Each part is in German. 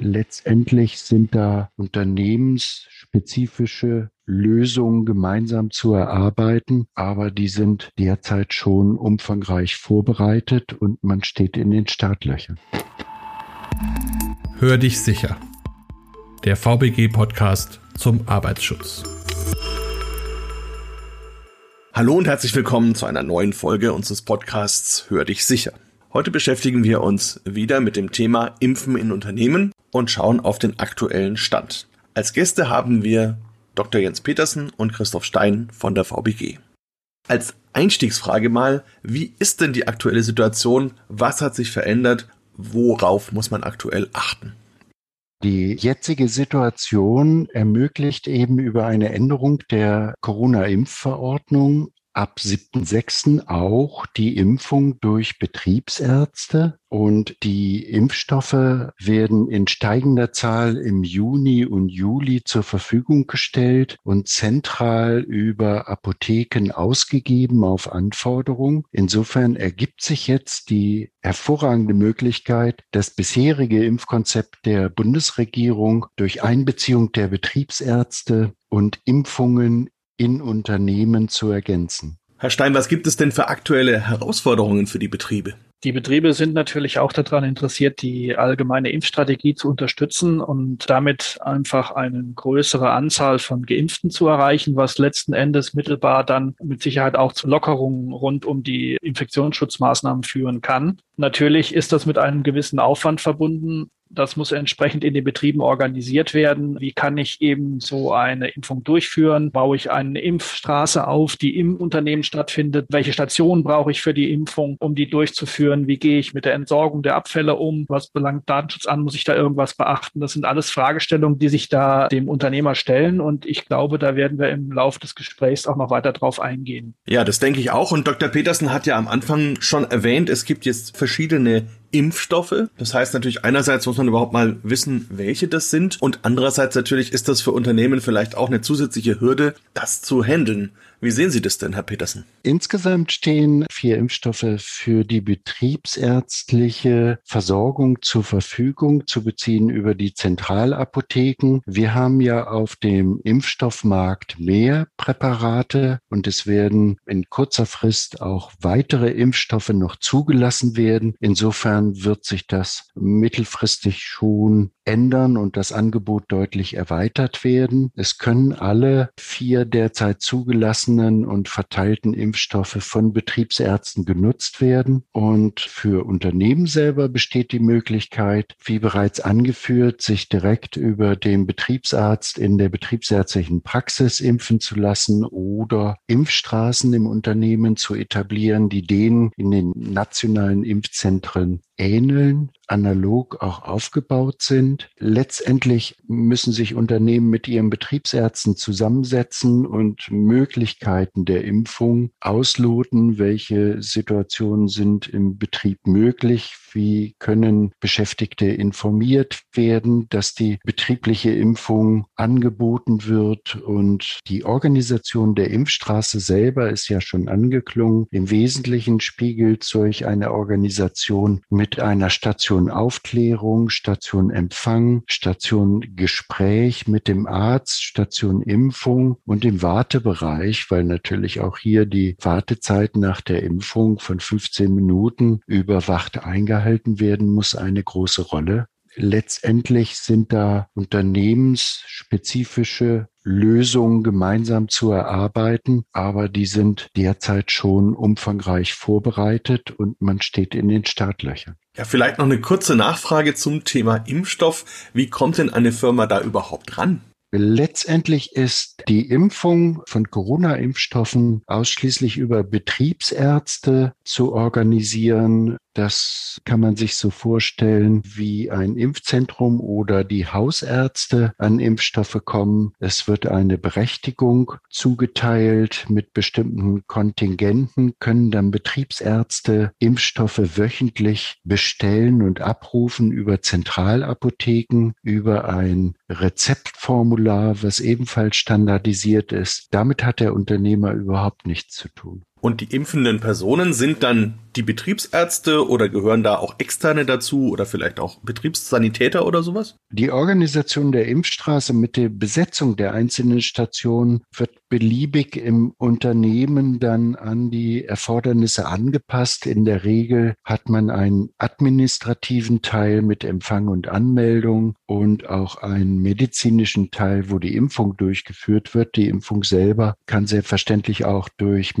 Letztendlich sind da unternehmensspezifische Lösungen gemeinsam zu erarbeiten, aber die sind derzeit schon umfangreich vorbereitet und man steht in den Startlöchern. Hör dich sicher. Der VBG-Podcast zum Arbeitsschutz. Hallo und herzlich willkommen zu einer neuen Folge unseres Podcasts Hör dich sicher. Heute beschäftigen wir uns wieder mit dem Thema Impfen in Unternehmen und schauen auf den aktuellen Stand. Als Gäste haben wir Dr. Jens Petersen und Christoph Stein von der VBG. Als Einstiegsfrage mal, wie ist denn die aktuelle Situation? Was hat sich verändert? Worauf muss man aktuell achten? Die jetzige Situation ermöglicht eben über eine Änderung der Corona-Impfverordnung ab 7.6. auch die Impfung durch Betriebsärzte und die Impfstoffe werden in steigender Zahl im Juni und Juli zur Verfügung gestellt und zentral über Apotheken ausgegeben auf Anforderung. Insofern ergibt sich jetzt die hervorragende Möglichkeit, das bisherige Impfkonzept der Bundesregierung durch Einbeziehung der Betriebsärzte und Impfungen in Unternehmen zu ergänzen. Herr Stein, was gibt es denn für aktuelle Herausforderungen für die Betriebe? Die Betriebe sind natürlich auch daran interessiert, die allgemeine Impfstrategie zu unterstützen und damit einfach eine größere Anzahl von Geimpften zu erreichen, was letzten Endes mittelbar dann mit Sicherheit auch zu Lockerungen rund um die Infektionsschutzmaßnahmen führen kann. Natürlich ist das mit einem gewissen Aufwand verbunden, das muss entsprechend in den Betrieben organisiert werden. Wie kann ich eben so eine Impfung durchführen? Baue ich eine Impfstraße auf, die im Unternehmen stattfindet? Welche Stationen brauche ich für die Impfung, um die durchzuführen? Wie gehe ich mit der Entsorgung der Abfälle um? Was belangt Datenschutz an? Muss ich da irgendwas beachten? Das sind alles Fragestellungen, die sich da dem Unternehmer stellen. Und ich glaube, da werden wir im Laufe des Gesprächs auch noch weiter drauf eingehen. Ja, das denke ich auch. Und Dr. Petersen hat ja am Anfang schon erwähnt, es gibt jetzt verschiedene Impfstoffe. Das heißt natürlich, einerseits muss man überhaupt mal wissen, welche das sind und andererseits natürlich ist das für Unternehmen vielleicht auch eine zusätzliche Hürde, das zu handeln. Wie sehen Sie das denn, Herr Petersen? Insgesamt stehen vier Impfstoffe für die betriebsärztliche Versorgung zur Verfügung, zu beziehen über die Zentralapotheken. Wir haben ja auf dem Impfstoffmarkt mehr Präparate und es werden in kurzer Frist auch weitere Impfstoffe noch zugelassen werden. Insofern wird sich das mittelfristig schon ändern und das Angebot deutlich erweitert werden. Es können alle vier derzeit zugelassenen und verteilten Impfstoffe von Betriebsärzten genutzt werden. Und für Unternehmen selber besteht die Möglichkeit, wie bereits angeführt, sich direkt über den Betriebsarzt in der betriebsärztlichen Praxis impfen zu lassen oder Impfstraßen im Unternehmen zu etablieren, die denen in den nationalen Impfzentren ähneln, analog auch aufgebaut sind. Letztendlich müssen sich Unternehmen mit ihren Betriebsärzten zusammensetzen und Möglichkeiten der Impfung ausloten, welche Situationen sind im Betrieb möglich, wie können Beschäftigte informiert werden, dass die betriebliche Impfung angeboten wird und die Organisation der Impfstraße selber ist ja schon angeklungen. Im Wesentlichen spiegelt solch eine Organisation mit einer Station Aufklärung, Station Empfang, Station Gespräch mit dem Arzt, Station Impfung und im Wartebereich, weil natürlich auch hier die Wartezeit nach der Impfung von 15 Minuten überwacht eingehalten gehalten werden muss, eine große Rolle. Letztendlich sind da unternehmensspezifische Lösungen gemeinsam zu erarbeiten, aber die sind derzeit schon umfangreich vorbereitet und man steht in den Startlöchern. Ja, vielleicht noch eine kurze Nachfrage zum Thema Impfstoff. Wie kommt denn eine Firma da überhaupt ran? Letztendlich ist die Impfung von Corona-Impfstoffen ausschließlich über Betriebsärzte zu organisieren. Das kann man sich so vorstellen wie ein Impfzentrum oder die Hausärzte an Impfstoffe kommen. Es wird eine Berechtigung zugeteilt mit bestimmten Kontingenten, können dann Betriebsärzte Impfstoffe wöchentlich bestellen und abrufen über Zentralapotheken, über ein Rezeptformular, was ebenfalls standardisiert ist. Damit hat der Unternehmer überhaupt nichts zu tun. Und die impfenden Personen sind dann die Betriebsärzte oder gehören da auch Externe dazu oder vielleicht auch Betriebssanitäter oder sowas? Die Organisation der Impfstraße mit der Besetzung der einzelnen Stationen wird beliebig im Unternehmen dann an die Erfordernisse angepasst. In der Regel hat man einen administrativen Teil mit Empfang und Anmeldung und auch einen medizinischen Teil, wo die Impfung durchgeführt wird. Die Impfung selber kann selbstverständlich auch durch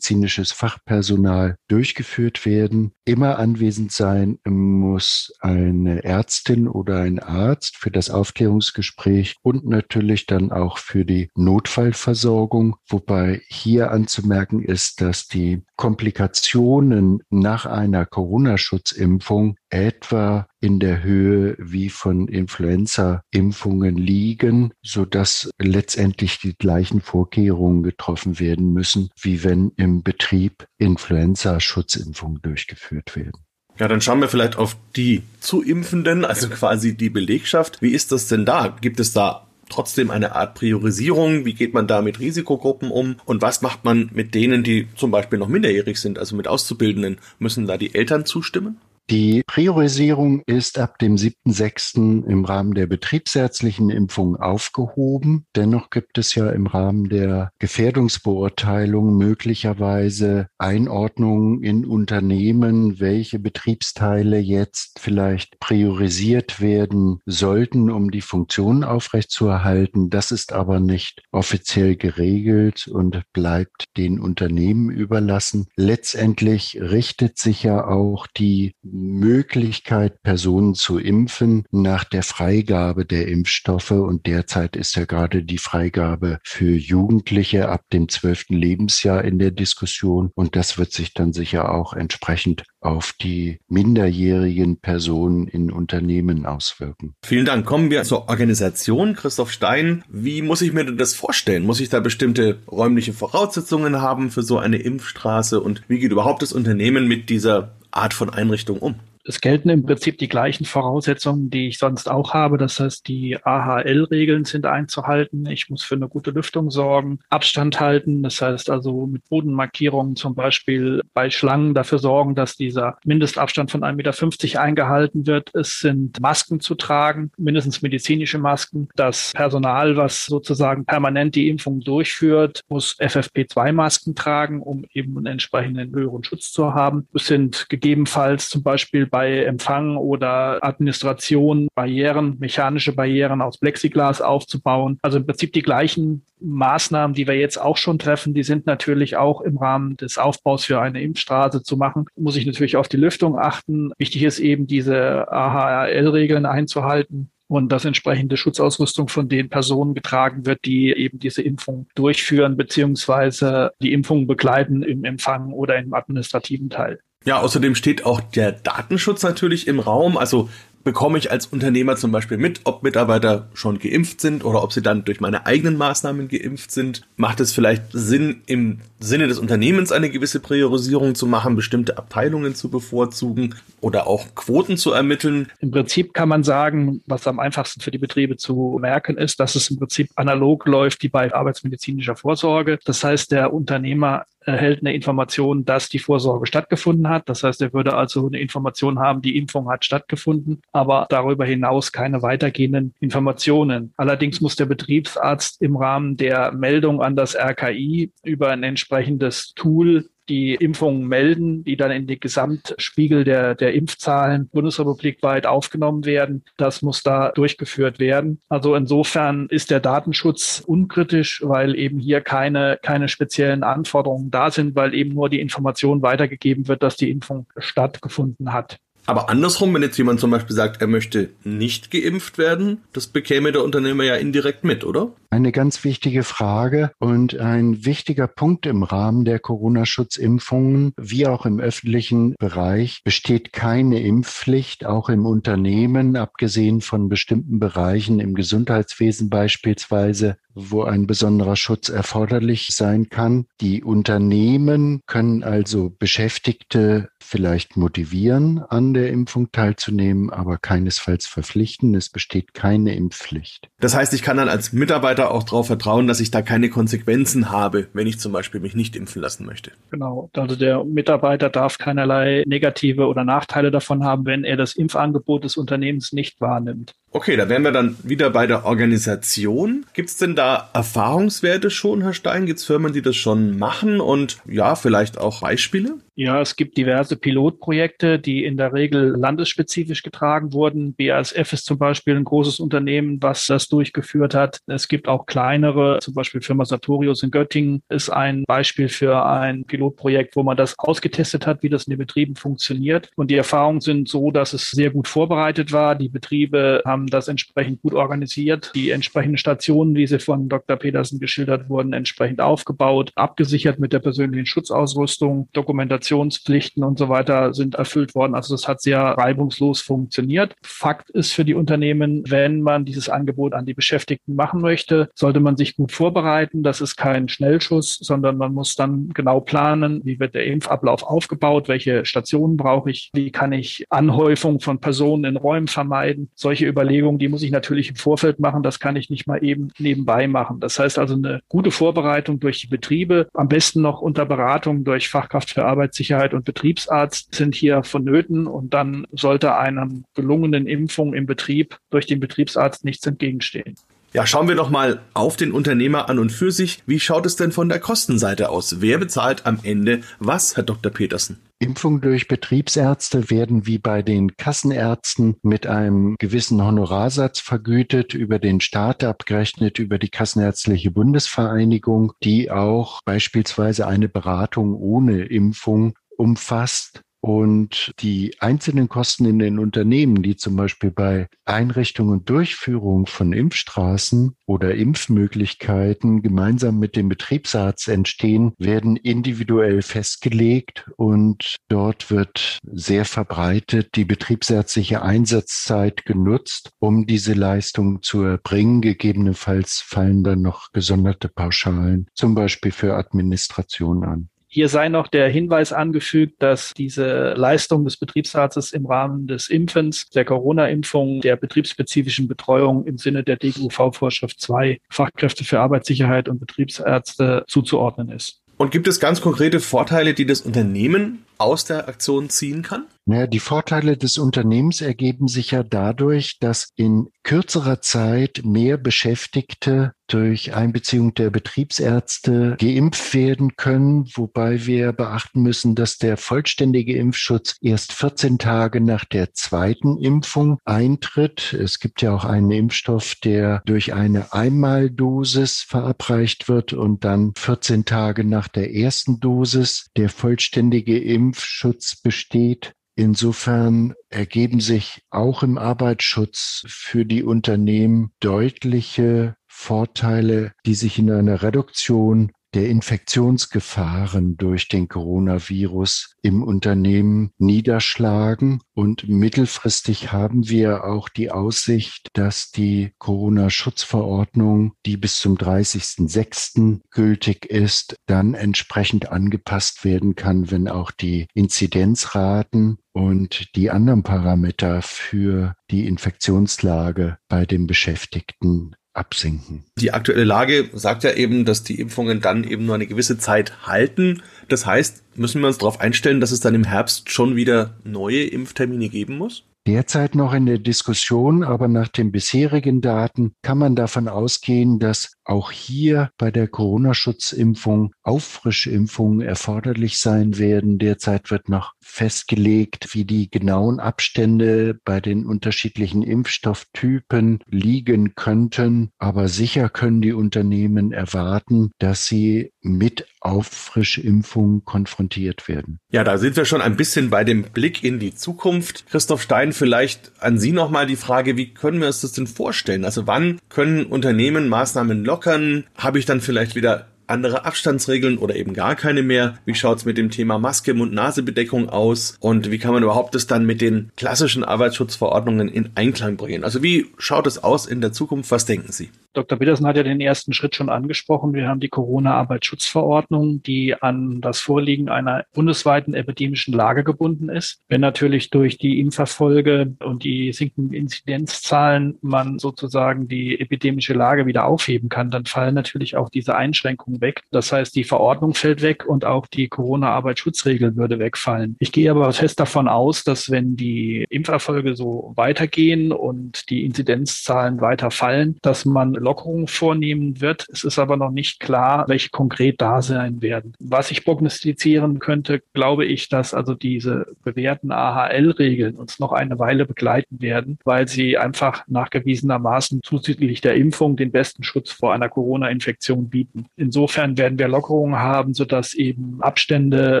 medizinisches Fachpersonal durchgeführt werden. Immer anwesend sein muss eine Ärztin oder ein Arzt für das Aufklärungsgespräch und natürlich dann auch für die Notfallversorgung, wobei hier anzumerken ist, dass die Komplikationen nach einer Corona-Schutzimpfung etwa in der Höhe wie von Influenza-Impfungen liegen, so dass letztendlich die gleichen Vorkehrungen getroffen werden müssen, wie wenn im Betrieb Influenza-Schutzimpfungen durchgeführt werden. Ja, dann schauen wir vielleicht auf die zu Impfenden, also quasi die Belegschaft. Wie ist das denn da? Gibt es da trotzdem eine Art Priorisierung? Wie geht man da mit Risikogruppen um? Und was macht man mit denen, die zum Beispiel noch minderjährig sind, also mit Auszubildenden? Müssen da die Eltern zustimmen? Die Priorisierung ist ab dem 7.6. im Rahmen der betriebsärztlichen Impfung aufgehoben. Dennoch gibt es ja im Rahmen der Gefährdungsbeurteilung möglicherweise Einordnungen in Unternehmen, welche Betriebsteile jetzt vielleicht priorisiert werden sollten, um die Funktion aufrechtzuerhalten. Das ist aber nicht offiziell geregelt und bleibt den Unternehmen überlassen. Letztendlich richtet sich ja auch die Möglichkeit, Personen zu impfen nach der Freigabe der Impfstoffe. Und derzeit ist ja gerade die Freigabe für Jugendliche ab dem zwölften Lebensjahr in der Diskussion. Und das wird sich dann sicher auch entsprechend auf die minderjährigen Personen in Unternehmen auswirken. Vielen Dank. Kommen wir zur Organisation. Christoph Stein, wie muss ich mir denn das vorstellen? Muss ich da bestimmte räumliche Voraussetzungen haben für so eine Impfstraße? Und wie geht überhaupt das Unternehmen mit dieser Art von Einrichtung um? Es gelten im Prinzip die gleichen Voraussetzungen, die ich sonst auch habe. Das heißt, die AHL-Regeln sind einzuhalten. Ich muss für eine gute Lüftung sorgen, Abstand halten. Das heißt also mit Bodenmarkierungen zum Beispiel bei Schlangen dafür sorgen, dass dieser Mindestabstand von 1,50 Meter eingehalten wird. Es sind Masken zu tragen, mindestens medizinische Masken. Das Personal, was sozusagen permanent die Impfung durchführt, muss FFP2-Masken tragen, um eben einen entsprechenden höheren Schutz zu haben. Es sind gegebenenfalls zum Beispiel bei Empfang oder Administration Barrieren, mechanische Barrieren aus Plexiglas aufzubauen. Also im Prinzip die gleichen Maßnahmen, die wir jetzt auch schon treffen, die sind natürlich auch im Rahmen des Aufbaus für eine Impfstraße zu machen. Muss ich natürlich auf die Lüftung achten. Wichtig ist eben diese AHRL-Regeln einzuhalten und dass entsprechende Schutzausrüstung von den Personen getragen wird, die eben diese Impfung durchführen beziehungsweise die Impfung begleiten im Empfang oder im administrativen Teil. Ja, außerdem steht auch der Datenschutz natürlich im Raum. Also bekomme ich als Unternehmer zum Beispiel mit, ob Mitarbeiter schon geimpft sind oder ob sie dann durch meine eigenen Maßnahmen geimpft sind. Macht es vielleicht Sinn, im Sinne des Unternehmens eine gewisse Priorisierung zu machen, bestimmte Abteilungen zu bevorzugen oder auch Quoten zu ermitteln? Im Prinzip kann man sagen, was am einfachsten für die Betriebe zu merken ist, dass es im Prinzip analog läuft wie bei arbeitsmedizinischer Vorsorge. Das heißt, der Unternehmer erhält eine Information, dass die Vorsorge stattgefunden hat. Das heißt, er würde also eine Information haben, die Impfung hat stattgefunden, aber darüber hinaus keine weitergehenden Informationen. Allerdings muss der Betriebsarzt im Rahmen der Meldung an das RKI über ein entsprechendes Tool die Impfungen melden, die dann in den Gesamtspiegel der, der Impfzahlen bundesrepublikweit aufgenommen werden. Das muss da durchgeführt werden. Also insofern ist der Datenschutz unkritisch, weil eben hier keine, keine speziellen Anforderungen da sind, weil eben nur die Information weitergegeben wird, dass die Impfung stattgefunden hat. Aber andersrum, wenn jetzt jemand zum Beispiel sagt, er möchte nicht geimpft werden, das bekäme der Unternehmer ja indirekt mit, oder? Eine ganz wichtige Frage und ein wichtiger Punkt im Rahmen der Corona-Schutzimpfungen, wie auch im öffentlichen Bereich, besteht keine Impfpflicht, auch im Unternehmen, abgesehen von bestimmten Bereichen im Gesundheitswesen beispielsweise, wo ein besonderer Schutz erforderlich sein kann. Die Unternehmen können also Beschäftigte vielleicht motivieren, an der Impfung teilzunehmen, aber keinesfalls verpflichten. Es besteht keine Impfpflicht. Das heißt, ich kann dann als Mitarbeiter auch darauf vertrauen, dass ich da keine Konsequenzen habe, wenn ich zum Beispiel mich nicht impfen lassen möchte. Genau. Also der Mitarbeiter darf keinerlei negative oder Nachteile davon haben, wenn er das Impfangebot des Unternehmens nicht wahrnimmt. Okay, da wären wir dann wieder bei der Organisation. Gibt es denn da Erfahrungswerte schon, Herr Stein? Gibt es Firmen, die das schon machen und ja, vielleicht auch Beispiele? Ja, es gibt diverse Pilotprojekte, die in der Regel landesspezifisch getragen wurden. BASF ist zum Beispiel ein großes Unternehmen, was das durchgeführt hat. Es gibt auch kleinere, zum Beispiel Firma Sartorius in Göttingen ist ein Beispiel für ein Pilotprojekt, wo man das ausgetestet hat, wie das in den Betrieben funktioniert. Und die Erfahrungen sind so, dass es sehr gut vorbereitet war. Die Betriebe haben das entsprechend gut organisiert. Die entsprechenden Stationen, wie sie von Dr. Petersen geschildert wurden, entsprechend aufgebaut, abgesichert mit der persönlichen Schutzausrüstung, Dokumentation Dokumentationspflichten und so weiter sind erfüllt worden. Also das hat sehr reibungslos funktioniert. Fakt ist für die Unternehmen, wenn man dieses Angebot an die Beschäftigten machen möchte, sollte man sich gut vorbereiten. Das ist kein Schnellschuss, sondern man muss dann genau planen, wie wird der Impfablauf aufgebaut, welche Stationen brauche ich, wie kann ich Anhäufung von Personen in Räumen vermeiden. Solche Überlegungen, die muss ich natürlich im Vorfeld machen. Das kann ich nicht mal eben nebenbei machen. Das heißt also eine gute Vorbereitung durch die Betriebe, am besten noch unter Beratung durch Fachkraft für Arbeit Arbeitssicherheit und Betriebsarzt sind hier vonnöten und dann sollte einer gelungenen Impfung im Betrieb durch den Betriebsarzt nichts entgegenstehen. Ja, schauen wir doch mal auf den Unternehmer an und für sich. Wie schaut es denn von der Kostenseite aus? Wer bezahlt am Ende was, Herr Dr. Petersen? Impfungen durch Betriebsärzte werden wie bei den Kassenärzten mit einem gewissen Honorarsatz vergütet, über den Staat abgerechnet, über die Kassenärztliche Bundesvereinigung, die auch beispielsweise eine Beratung ohne Impfung umfasst. Und die einzelnen Kosten in den Unternehmen, die zum Beispiel bei Einrichtung und Durchführung von Impfstraßen oder Impfmöglichkeiten gemeinsam mit dem Betriebsarzt entstehen, werden individuell festgelegt und dort wird sehr verbreitet die betriebsärztliche Einsatzzeit genutzt, um diese Leistung zu erbringen. Gegebenenfalls fallen dann noch gesonderte Pauschalen, zum Beispiel für Administration an. Hier sei noch der Hinweis angefügt, dass diese Leistung des Betriebsarztes im Rahmen des Impfens, der Corona-Impfung, der betriebsspezifischen Betreuung im Sinne der DGUV-Vorschrift 2 Fachkräfte für Arbeitssicherheit und Betriebsärzte zuzuordnen ist. Und gibt es ganz konkrete Vorteile, die das Unternehmen aus der Aktion ziehen kann? Naja, die Vorteile des Unternehmens ergeben sich ja dadurch, dass in kürzerer Zeit mehr Beschäftigte durch Einbeziehung der Betriebsärzte geimpft werden können, wobei wir beachten müssen, dass der vollständige Impfschutz erst 14 Tage nach der zweiten Impfung eintritt. Es gibt ja auch einen Impfstoff, der durch eine Einmaldosis verabreicht wird und dann 14 Tage nach der ersten Dosis der vollständige Impfschutz besteht. Insofern ergeben sich auch im Arbeitsschutz für die Unternehmen deutliche Vorteile, die sich in einer Reduktion der Infektionsgefahren durch den Coronavirus im Unternehmen niederschlagen. Und mittelfristig haben wir auch die Aussicht, dass die Corona-Schutzverordnung, die bis zum 30.06. gültig ist, dann entsprechend angepasst werden kann, wenn auch die Inzidenzraten und die anderen Parameter für die Infektionslage bei den Beschäftigten absinken. Die aktuelle Lage sagt ja eben, dass die Impfungen dann eben nur eine gewisse Zeit halten. Das heißt, müssen wir uns darauf einstellen, dass es dann im Herbst schon wieder neue Impftermine geben muss? derzeit noch in der Diskussion, aber nach den bisherigen Daten kann man davon ausgehen, dass auch hier bei der Corona-Schutzimpfung Auffrischimpfungen erforderlich sein werden. Derzeit wird noch festgelegt, wie die genauen Abstände bei den unterschiedlichen Impfstofftypen liegen könnten. Aber sicher können die Unternehmen erwarten, dass sie mit Auffrischimpfungen konfrontiert werden. Ja, da sind wir schon ein bisschen bei dem Blick in die Zukunft. Christoph Stein, vielleicht an Sie nochmal die Frage, wie können wir uns das denn vorstellen? Also wann können Unternehmen Maßnahmen lockern? Habe ich dann vielleicht wieder andere Abstandsregeln oder eben gar keine mehr? Wie schaut's mit dem Thema Maske, Mund-Nase-Bedeckung aus? Und wie kann man überhaupt das dann mit den klassischen Arbeitsschutzverordnungen in Einklang bringen? Also wie schaut es aus in der Zukunft? Was denken Sie? Dr. Petersen hat ja den ersten Schritt schon angesprochen. Wir haben die Corona-Arbeitsschutzverordnung, die an das Vorliegen einer bundesweiten epidemischen Lage gebunden ist. Wenn natürlich durch die Impferfolge und die sinkenden Inzidenzzahlen man sozusagen die epidemische Lage wieder aufheben kann, dann fallen natürlich auch diese Einschränkungen weg. Das heißt, die Verordnung fällt weg und auch die Corona-Arbeitsschutzregel würde wegfallen. Ich gehe aber fest davon aus, dass wenn die Impferfolge so weitergehen und die Inzidenzzahlen weiter fallen, dass man Lockerungen vornehmen wird. Es ist aber noch nicht klar, welche konkret da sein werden. Was ich prognostizieren könnte, glaube ich, dass also diese bewährten AHL-Regeln uns noch eine Weile begleiten werden, weil sie einfach nachgewiesenermaßen zusätzlich der Impfung den besten Schutz vor einer Corona-Infektion bieten. Insofern werden wir Lockerungen haben, sodass eben Abstände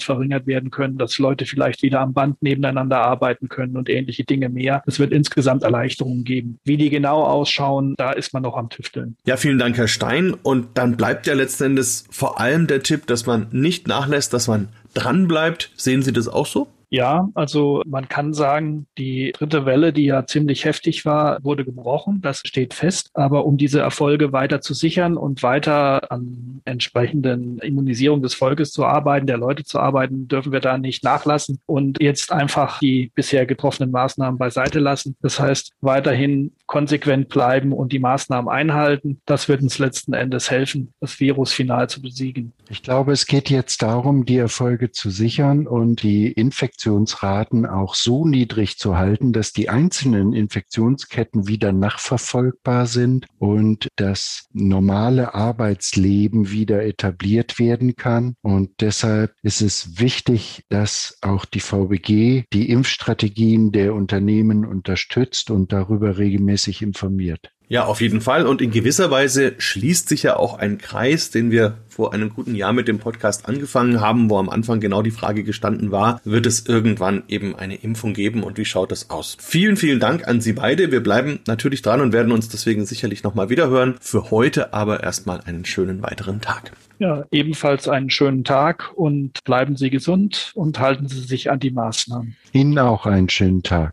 verringert werden können, dass Leute vielleicht wieder am Band nebeneinander arbeiten können und ähnliche Dinge mehr. Es wird insgesamt Erleichterungen geben. Wie die genau ausschauen, da ist man noch am Tüfteln. Ja, vielen Dank, Herr Stein. Und dann bleibt ja letzten Endes vor allem der Tipp, dass man nicht nachlässt, dass man dranbleibt. Sehen Sie das auch so? Ja, also man kann sagen, die dritte Welle, die ja ziemlich heftig war, wurde gebrochen. Das steht fest. Aber um diese Erfolge weiter zu sichern und weiter an entsprechenden Immunisierung des Volkes zu arbeiten, der Leute zu arbeiten, dürfen wir da nicht nachlassen und jetzt einfach die bisher getroffenen Maßnahmen beiseite lassen. Das heißt, weiterhin konsequent bleiben und die Maßnahmen einhalten. Das wird uns letzten Endes helfen, das Virus final zu besiegen. Ich glaube, es geht jetzt darum, die Erfolge zu sichern und die Infektionsraten auch so niedrig zu halten, dass die einzelnen Infektionsketten wieder nachverfolgbar sind und das normale Arbeitsleben wieder etabliert werden kann. Und deshalb ist es wichtig, dass auch die VBG die Impfstrategien der Unternehmen unterstützt und darüber regelmäßig informiert. Ja, auf jeden Fall. Und in gewisser Weise schließt sich ja auch ein Kreis, den wir vor einem guten Jahr mit dem Podcast angefangen haben, wo am Anfang genau die Frage gestanden war, wird es irgendwann eben eine Impfung geben und wie schaut das aus? Vielen, vielen Dank an Sie beide. Wir bleiben natürlich dran und werden uns deswegen sicherlich nochmal wiederhören. Für heute aber erstmal einen schönen weiteren Tag. Ja, ebenfalls einen schönen Tag und bleiben Sie gesund und halten Sie sich an die Maßnahmen. Ihnen auch einen schönen Tag.